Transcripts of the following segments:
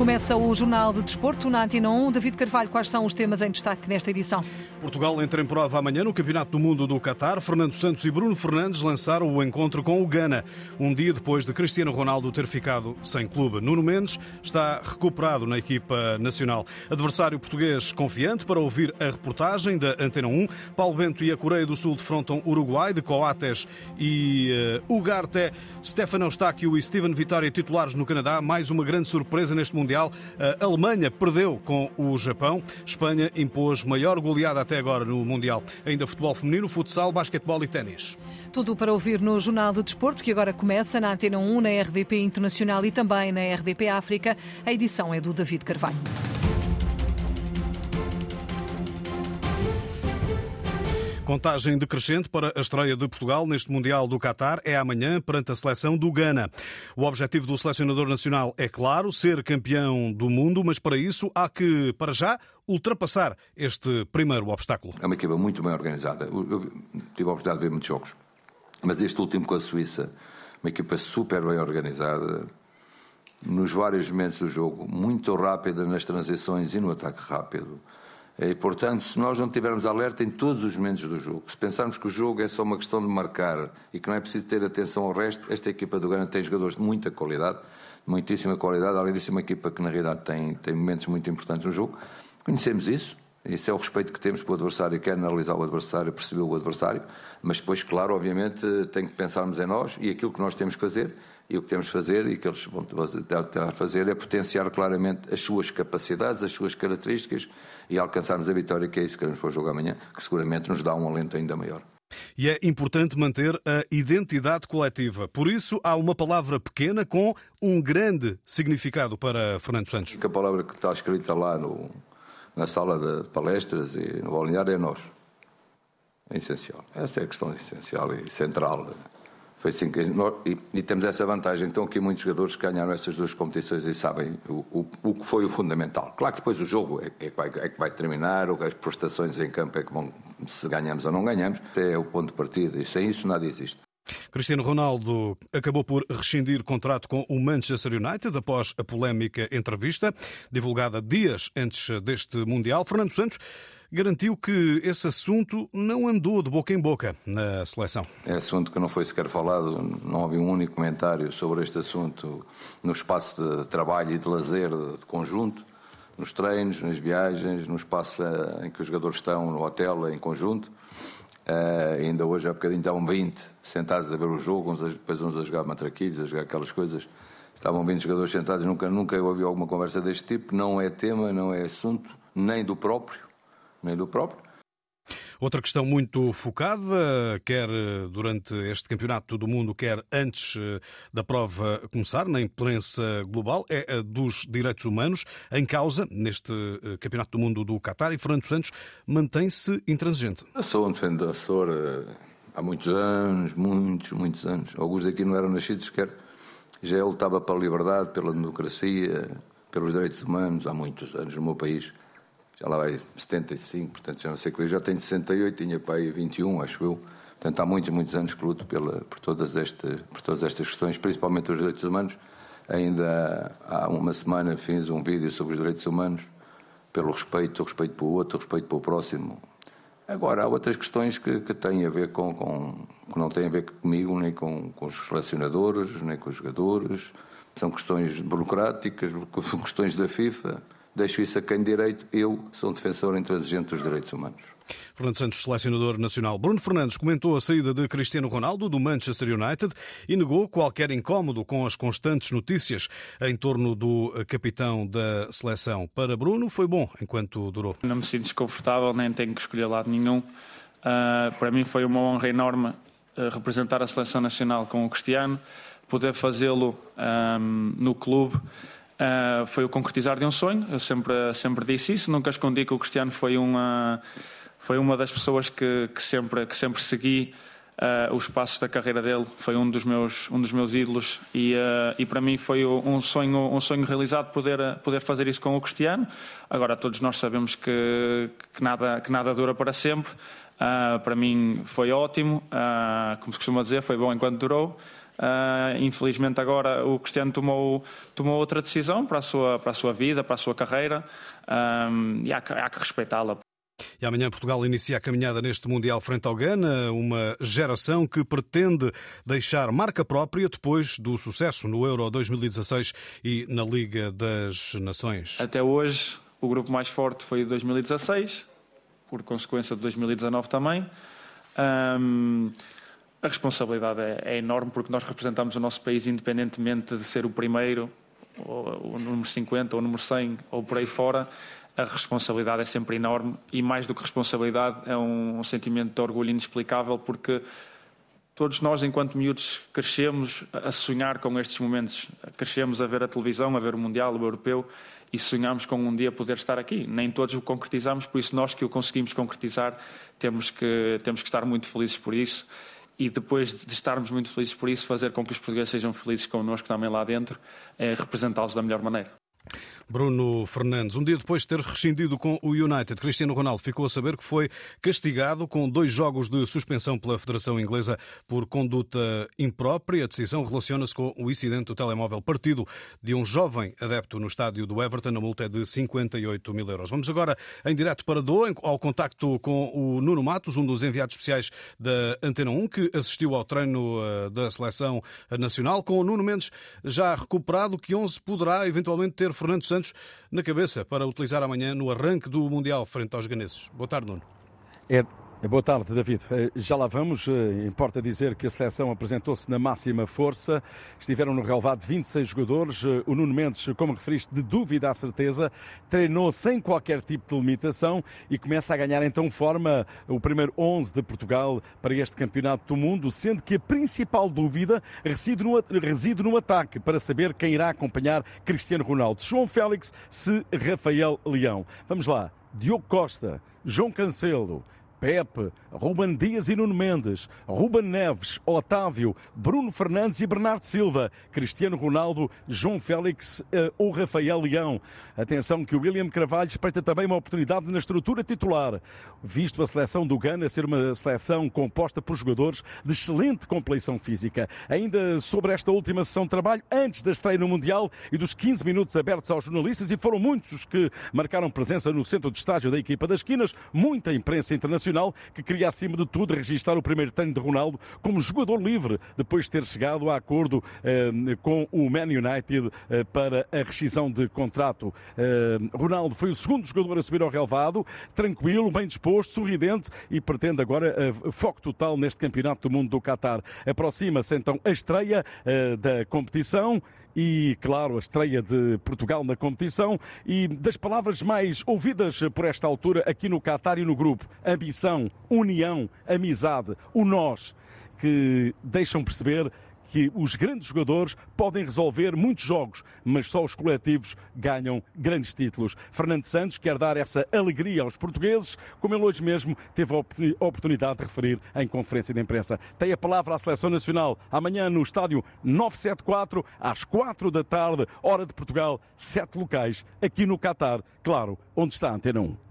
Começa o Jornal de Desporto na Antena 1. David Carvalho, quais são os temas em destaque nesta edição? Portugal entra em prova amanhã no Campeonato do Mundo do Qatar. Fernando Santos e Bruno Fernandes lançaram o encontro com o Ghana, um dia depois de Cristiano Ronaldo ter ficado sem clube. Nuno Mendes está recuperado na equipa nacional. Adversário português confiante para ouvir a reportagem da Antena 1. Paulo Bento e a Coreia do Sul defrontam Uruguai, de Coates e uh, Ugarte. Stefano Eustáquio e Steven Vitória titulares no Canadá. Mais uma grande surpresa neste Mundial Mundial. A Alemanha perdeu com o Japão. Espanha impôs maior goleada até agora no Mundial. Ainda futebol feminino, futsal, basquetebol e ténis. Tudo para ouvir no Jornal de Desporto, que agora começa na Antena 1, na RDP Internacional e também na RDP África. A edição é do David Carvalho. Contagem decrescente para a estreia de Portugal neste Mundial do Qatar é amanhã perante a seleção do Ghana. O objetivo do selecionador nacional é, claro, ser campeão do mundo, mas para isso há que, para já, ultrapassar este primeiro obstáculo. É uma equipa muito bem organizada. Eu tive a oportunidade de ver muitos jogos, mas este último com a Suíça, uma equipa super bem organizada, nos vários momentos do jogo, muito rápida nas transições e no ataque rápido. E, portanto, se nós não tivermos alerta em todos os momentos do jogo, se pensarmos que o jogo é só uma questão de marcar e que não é preciso ter atenção ao resto, esta equipa do Grana tem jogadores de muita qualidade, muitíssima qualidade, além disso, é uma equipa que na realidade tem, tem momentos muito importantes no jogo. Conhecemos isso, esse é o respeito que temos pelo adversário, quer analisar o adversário, perceber o adversário, mas depois, claro, obviamente, tem que pensarmos em nós e aquilo que nós temos que fazer e o que temos de fazer e que eles vão tentar fazer é potenciar claramente as suas capacidades, as suas características e alcançarmos a vitória, que é isso que queremos para o jogo amanhã, que seguramente nos dá um alento ainda maior. E é importante manter a identidade coletiva. Por isso, há uma palavra pequena com um grande significado para Fernando Santos. A palavra que está escrita lá no, na sala de palestras e no balneário é nós. É essencial. Essa é a questão essencial e central foi assim que e, e, temos essa vantagem. Então, aqui muitos jogadores que ganharam essas duas competições e sabem o, o, o que foi o fundamental. Claro que depois o jogo é, é, que vai, é, que vai, terminar, ou as prestações em campo é que vão, se ganhamos ou não ganhamos, é o ponto de partida. E sem isso nada existe. Cristiano Ronaldo acabou por rescindir contrato com o Manchester United após a polémica entrevista divulgada dias antes deste Mundial. Fernando Santos garantiu que esse assunto não andou de boca em boca na seleção. É assunto que não foi sequer falado, não havia um único comentário sobre este assunto no espaço de trabalho e de lazer de conjunto, nos treinos, nas viagens, no espaço eh, em que os jogadores estão, no hotel, em conjunto. Uh, ainda hoje há bocadinho estavam 20 sentados a ver o jogo, uns a, depois uns a jogar matraquilhos, a jogar aquelas coisas. Estavam 20 jogadores sentados, nunca, nunca ouvi alguma conversa deste tipo. Não é tema, não é assunto, nem do próprio nem do próprio. Outra questão muito focada, quer durante este campeonato do mundo, quer antes eh, da prova começar, na imprensa global, é a dos direitos humanos em causa neste eh, campeonato do mundo do Qatar e Fernando Santos mantém-se intransigente. Eu sou um defensor eh, há muitos anos, muitos, muitos anos. Alguns daqui não eram nascidos sequer. Já lutava pela liberdade, pela democracia, pelos direitos humanos há muitos anos no meu país já lá vai 75, portanto já não sei que já tenho 68, tinha pai 21, acho eu. Portanto, há muitos, muitos anos que luto pela, por, todas estas, por todas estas questões, principalmente os direitos humanos. Ainda há uma semana fiz um vídeo sobre os direitos humanos, pelo respeito, o respeito pelo outro, o respeito pelo próximo. Agora, há outras questões que, que têm a ver com, com, que não têm a ver comigo, nem com, com os selecionadores, nem com os jogadores. São questões burocráticas, questões da FIFA deixo isso a quem direito. Eu sou um defensor intransigente dos direitos humanos. Fernando Santos, selecionador nacional. Bruno Fernandes comentou a saída de Cristiano Ronaldo do Manchester United e negou qualquer incómodo com as constantes notícias em torno do capitão da seleção. Para Bruno, foi bom enquanto durou. Não me sinto desconfortável, nem tenho que escolher lado nenhum. Uh, para mim foi uma honra enorme uh, representar a seleção nacional com o Cristiano, poder fazê-lo um, no clube. Uh, foi o concretizar de um sonho. Eu sempre, sempre disse isso, nunca escondi que o Cristiano foi uma, foi uma das pessoas que, que sempre, que sempre segui uh, os passos da carreira dele. Foi um dos meus, um dos meus ídolos e, uh, e para mim foi um sonho, um sonho realizado poder, poder fazer isso com o Cristiano. Agora, todos nós sabemos que, que, nada, que nada dura para sempre. para mim foi ótimo, como se costuma dizer, foi bom enquanto durou. Uh, infelizmente agora o Cristiano tomou, tomou outra decisão para a sua, para a sua vida, para a sua carreira um, e há que, há que respeitá-la. E amanhã Portugal inicia a caminhada neste Mundial frente ao Ghana, uma geração que pretende deixar marca própria depois do sucesso no Euro 2016 e na Liga das Nações. Até hoje, o grupo mais forte foi 2016, por consequência de 2019 também. Um, a responsabilidade é, é, enorme porque nós representamos o nosso país independentemente de ser o primeiro, ou, o número 50, ou o número 100, ou por aí fora. A responsabilidade é sempre enorme e, mais do que responsabilidade, é um, um sentimento de orgulho inexplicável porque todos nós, enquanto miúdos, crescemos a sonhar com estes momentos. Crescemos a ver a televisão, a ver o Mundial, o Europeu e sonhamos com um dia poder estar aqui. Nem todos o concretizamos, por isso nós que o conseguimos concretizar temos que, temos que estar muito felizes por isso e depois de estarmos muito felizes por isso, fazer com que os portugueses sejam felizes connosco também lá dentro, é representá-los da melhor maneira. Bruno Fernandes, um dia depois de ter rescindido com o United, Cristiano Ronaldo ficou a saber que foi castigado com dois jogos de suspensão pela Federação Inglesa por conduta imprópria. A decisão relaciona-se com o incidente do telemóvel partido de um jovem adepto no estádio do Everton. A multa é de 58 mil euros. Vamos agora em direto para Doa, ao contacto com o Nuno Matos, um dos enviados especiais da Antena 1, que assistiu ao treino eh, da Seleção Nacional. Com o Nuno Mendes já recuperado, que 11 poderá eventualmente ter Fernando Santos Santos na cabeça para utilizar amanhã no arranque do Mundial frente aos ganeses. Boa tarde, Nuno. É Boa tarde, David. Eh, já lá vamos. Eh, importa dizer que a seleção apresentou-se na máxima força. Estiveram no relevado 26 jogadores. Eh, o Nuno Mendes, como referiste, de dúvida à certeza, treinou sem qualquer tipo de limitação e começa a ganhar então forma o primeiro 11 de Portugal para este Campeonato do Mundo, sendo que a principal dúvida reside no, reside no ataque para saber quem irá acompanhar Cristiano Ronaldo. João Félix se Rafael Leão. Vamos lá. Diogo Costa, João Cancelo, Pepe, Ruben Dias e Nuno Mendes, Ruben Neves, Otávio, Bruno Fernandes e Bernardo Silva, Cristiano Ronaldo, João Félix uh, ou Rafael Leão. Atenção que o William Carvalho espreita também uma oportunidade na estrutura titular, visto a seleção do Ghana ser uma seleção composta por jogadores de excelente compleição física. Ainda sobre esta última sessão de trabalho, antes da estreia no Mundial e dos 15 minutos abertos aos jornalistas, e foram muitos os que marcaram presença no centro de estágio da equipa das esquinas, muita imprensa internacional Nacional, que queria, acima de tudo, registrar o primeiro treino de Ronaldo como jogador livre, depois de ter chegado a acordo eh, com o Man United eh, para a rescisão de contrato. Eh, Ronaldo foi o segundo jogador a subir ao relevado, tranquilo, bem disposto, sorridente e pretende agora eh, foco total neste Campeonato do Mundo do Qatar. Aproxima-se então a estreia eh, da competição e, claro, a estreia de Portugal na competição. E das palavras mais ouvidas por esta altura aqui no Qatar e no grupo: ambição, união, amizade, o nós, que deixam perceber que os grandes jogadores podem resolver muitos jogos, mas só os coletivos ganham grandes títulos. Fernando Santos quer dar essa alegria aos portugueses, como ele hoje mesmo teve a oportunidade de referir em conferência de imprensa. Tem a palavra à Seleção Nacional amanhã no estádio 974, às 4 da tarde, hora de Portugal, sete locais, aqui no Catar, claro, onde está a Antena 1.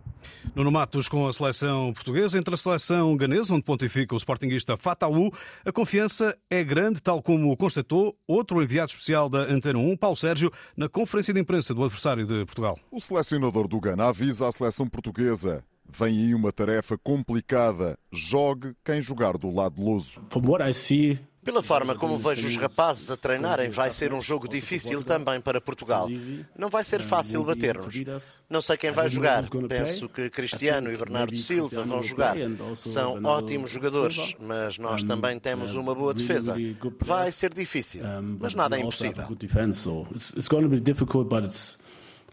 Nuno Matos com a seleção portuguesa. Entre a seleção ganesa, onde pontifica o sportinguista Fataú, a confiança é grande, tal como constatou outro enviado especial da Antena 1, Paulo Sérgio, na conferência de imprensa do adversário de Portugal. O selecionador do Gana avisa a seleção portuguesa. Vem aí uma tarefa complicada. Jogue quem jogar do lado luso. From what I see, pela forma como vejo os rapazes a treinarem, vai ser um jogo difícil também para Portugal. Não vai ser fácil bater-nos. Não sei quem vai jogar. Penso que Cristiano e Bernardo Silva vão jogar. São ótimos jogadores, mas nós também temos uma boa defesa. Vai ser difícil, mas nada é impossível.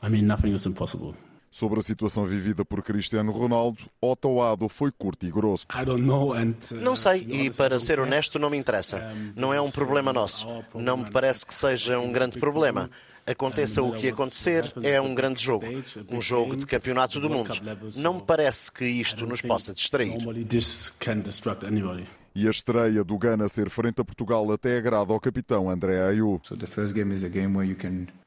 I mean, nothing is impossible. Sobre a situação vivida por Cristiano Ronaldo, Otto foi curto e grosso. Uh, não sei, e para ser honesto, não me interessa. Não é um problema nosso. Não me parece que seja um grande problema. Aconteça o que acontecer, é um grande jogo. Um jogo de campeonato do mundo. Não me parece que isto nos possa distrair. E a estreia do Ghana ser frente a Portugal até agrada ao capitão André Ayew.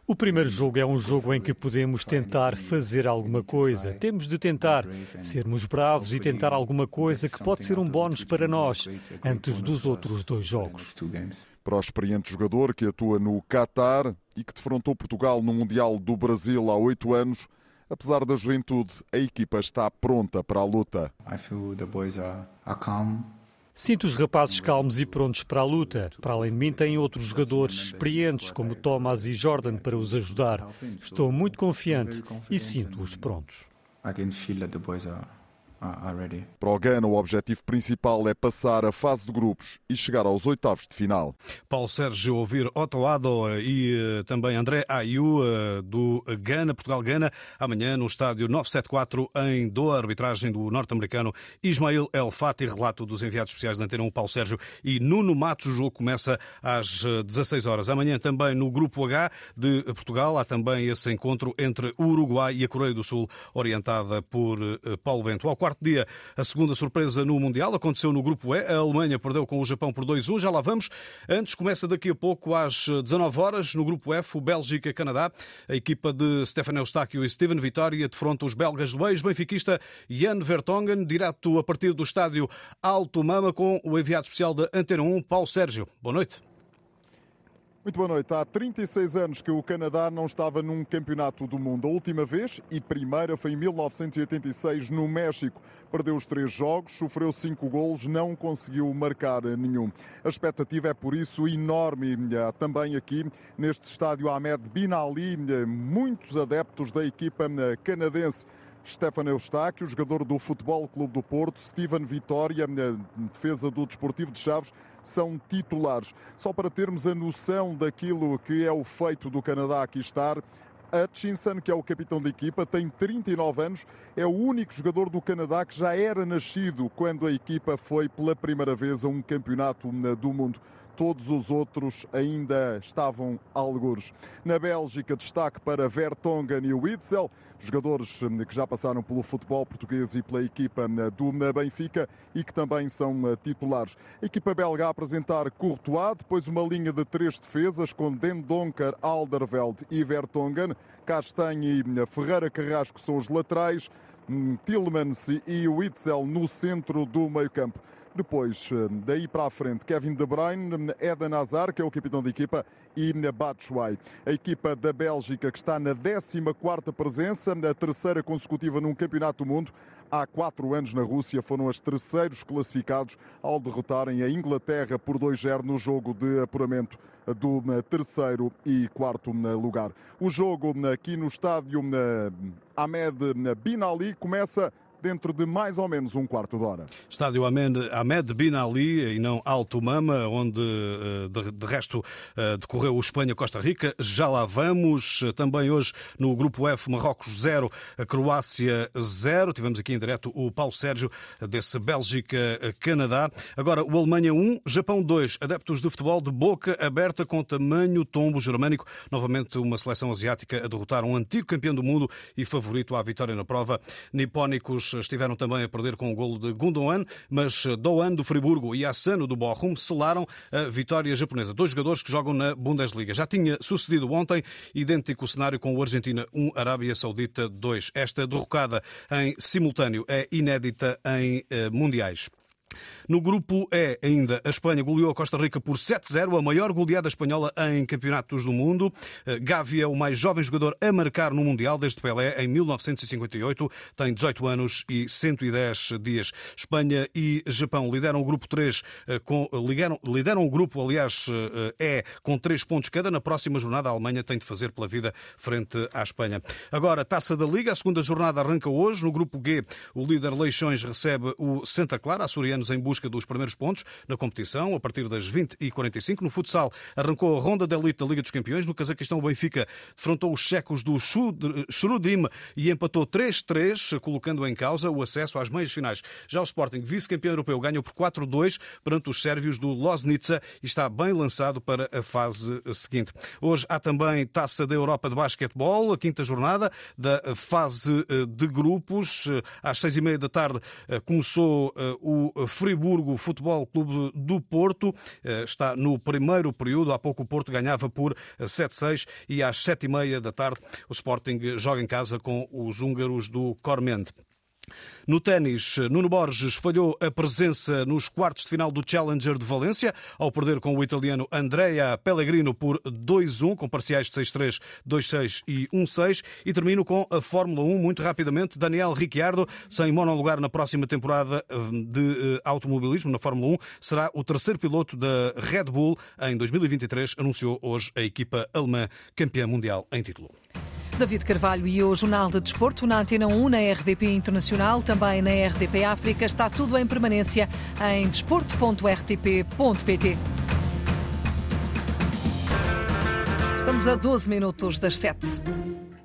O primeiro jogo é um jogo em que podemos tentar fazer alguma coisa. Temos de tentar sermos bravos e tentar alguma coisa que pode ser um bónus para nós antes dos outros dois jogos. Para o experiente jogador que atua no Qatar e que defrontou Portugal no Mundial do Brasil há oito anos, apesar da juventude, a equipa está pronta para a luta. Sinto os rapazes calmos e prontos para a luta. Para além de mim, tem outros jogadores experientes, como Thomas e Jordan, para os ajudar. Estou muito confiante e sinto-os prontos. Para o Gana, o objetivo principal é passar a fase de grupos e chegar aos oitavos de final. Paulo Sérgio ouvir Otto Addo e eh, também André Ayu eh, do Gana, Portugal-Gana, amanhã no estádio 974 em Doha, arbitragem do norte-americano Ismail El Fati, relato dos enviados especiais da Antena 1, Paulo Sérgio e Nuno Matos. O jogo começa às 16 eh, horas. Amanhã também no grupo H de Portugal há também esse encontro entre o Uruguai e a Coreia do Sul, orientada por Paulo Bento. Ao quarto dia, a segunda surpresa no Mundial aconteceu no Grupo E. A Alemanha perdeu com o Japão por 2-1. Já lá vamos. Antes, começa daqui a pouco às 19 horas no Grupo F, o Bélgica-Canadá. A equipa de Stefan Eustáquio e Steven Vitória defronta os belgas do ex-benfiquista Jan Vertonghen, direto a partir do estádio Alto Mama, com o enviado especial da Antena 1, Paulo Sérgio. Boa noite. Muito boa noite. Há 36 anos que o Canadá não estava num campeonato do mundo. A última vez e primeira foi em 1986 no México. Perdeu os três jogos, sofreu cinco golos, não conseguiu marcar nenhum. A expectativa é por isso enorme. Também aqui neste estádio Ahmed Bin Ali, muitos adeptos da equipa canadense. Stefano Eustáquio, jogador do Futebol Clube do Porto, Steven Vitória, defesa do Desportivo de Chaves, são titulares. Só para termos a noção daquilo que é o feito do Canadá aqui estar, Hutchinson, que é o capitão da equipa, tem 39 anos, é o único jogador do Canadá que já era nascido quando a equipa foi pela primeira vez a um campeonato do mundo todos os outros ainda estavam algures. Na Bélgica, destaque para Vertonghen e Witzel, jogadores hum, que já passaram pelo futebol português e pela equipa hum, do Benfica e que também são hum, titulares. A equipa belga a apresentar Courtois, depois uma linha de três defesas com Dendonker, Alderveld e Vertonghen. Castanhe e Ferreira Carrasco são os laterais. Tillmans e Witzel no centro do meio-campo. Depois, eh, daí para a frente, Kevin De Bruyne, Eden Hazard, que é o capitão da equipa, e Batshuayi. A equipa da Bélgica, que está na 14ª presença, na terceira consecutiva num campeonato do mundo, há quatro anos na Rússia, foram os terceiros classificados ao derrotarem a Inglaterra por 2-0 no jogo de apuramento do eh, terceiro e quarto eh, lugar. O jogo aqui no estádio Ahmed Bin Ali começa dentro de mais ou menos um quarto de hora. Estádio Ahmed Bin Ali e não Alto Mama, onde eh, de resto eh, decorreu o Espanha-Costa Rica. Já lá vamos. Também hoje no Grupo F, Marrocos 0, Croácia 0. Tivemos aqui em direto o Paulo Sérgio desse Bélgica-Canadá. Agora o Alemanha 1, Japão 2. Adeptos de futebol de boca aberta com tamanho tombo germânico. Novamente uma seleção asiática a derrotar um antigo campeão do mundo e favorito à vitória na prova. Nipónicos estiveram também a perder com o golo de Gundogan, mas Doan do Friburgo e Asano do Bochum selaram a vitória japonesa. Dois jogadores que jogam na Bundesliga. Já tinha sucedido ontem, idêntico cenário com o Argentina 1, Arábia Saudita 2. Esta derrocada em simultâneo é inédita em eh, mundiais. No grupo E, ainda, a Espanha goleou a Costa Rica por 7-0, a maior goleada espanhola em campeonatos do mundo. Eh, Gavi é o mais jovem jogador a marcar no Mundial desde Pelé em 1958, tem 18 anos e 110 dias. Espanha e Japão lideram o grupo 3, eh, com, lideram, lideram o grupo, aliás, é com 3 pontos cada. Na próxima jornada, a Alemanha tem de fazer pela vida frente à Espanha. Agora, Taça da Liga, a segunda jornada arranca hoje. No grupo G, o líder Leixões recebe o Santa Clara, em busca dos primeiros pontos na competição, a partir das 20h45. No futsal, arrancou a ronda de elite da Liga dos Campeões. No Cazaquistão, o Benfica defrontou os checos do Shrudim e empatou 3-3, colocando em causa o acesso às meias finais. Já o Sporting, vice-campeão europeu, ganhou por 4-2 perante os sérvios do Loznica e está bem lançado para a fase seguinte. Hoje há também Taça da Europa de Basquetebol, a quinta jornada da fase de grupos. Às seis e meia da tarde começou o Friburgo Futebol Clube do Porto. Está no primeiro período. Há pouco o Porto ganhava por 7-6 e às 7h30 da tarde o Sporting joga em casa com os húngaros do Cormente. No ténis, Nuno Borges falhou a presença nos quartos de final do Challenger de Valência, ao perder com o italiano Andrea Pellegrino por 2-1, com parciais de 6-3, 2-6 e 1-6. E termino com a Fórmula 1, muito rapidamente. Daniel Ricciardo, sem monolugar na próxima temporada eh, de eh, automobilismo na Fórmula 1, será o terceiro piloto da Red Bull em 2023, anunciou hoje a equipa alemã campeã mundial em título. David Carvalho e o Jornal de Desporto na Antena 1, na RDP Internacional, também na RDP África. Está tudo em permanência em desporto.rtp.pt. Estamos a 12 minutos das 7.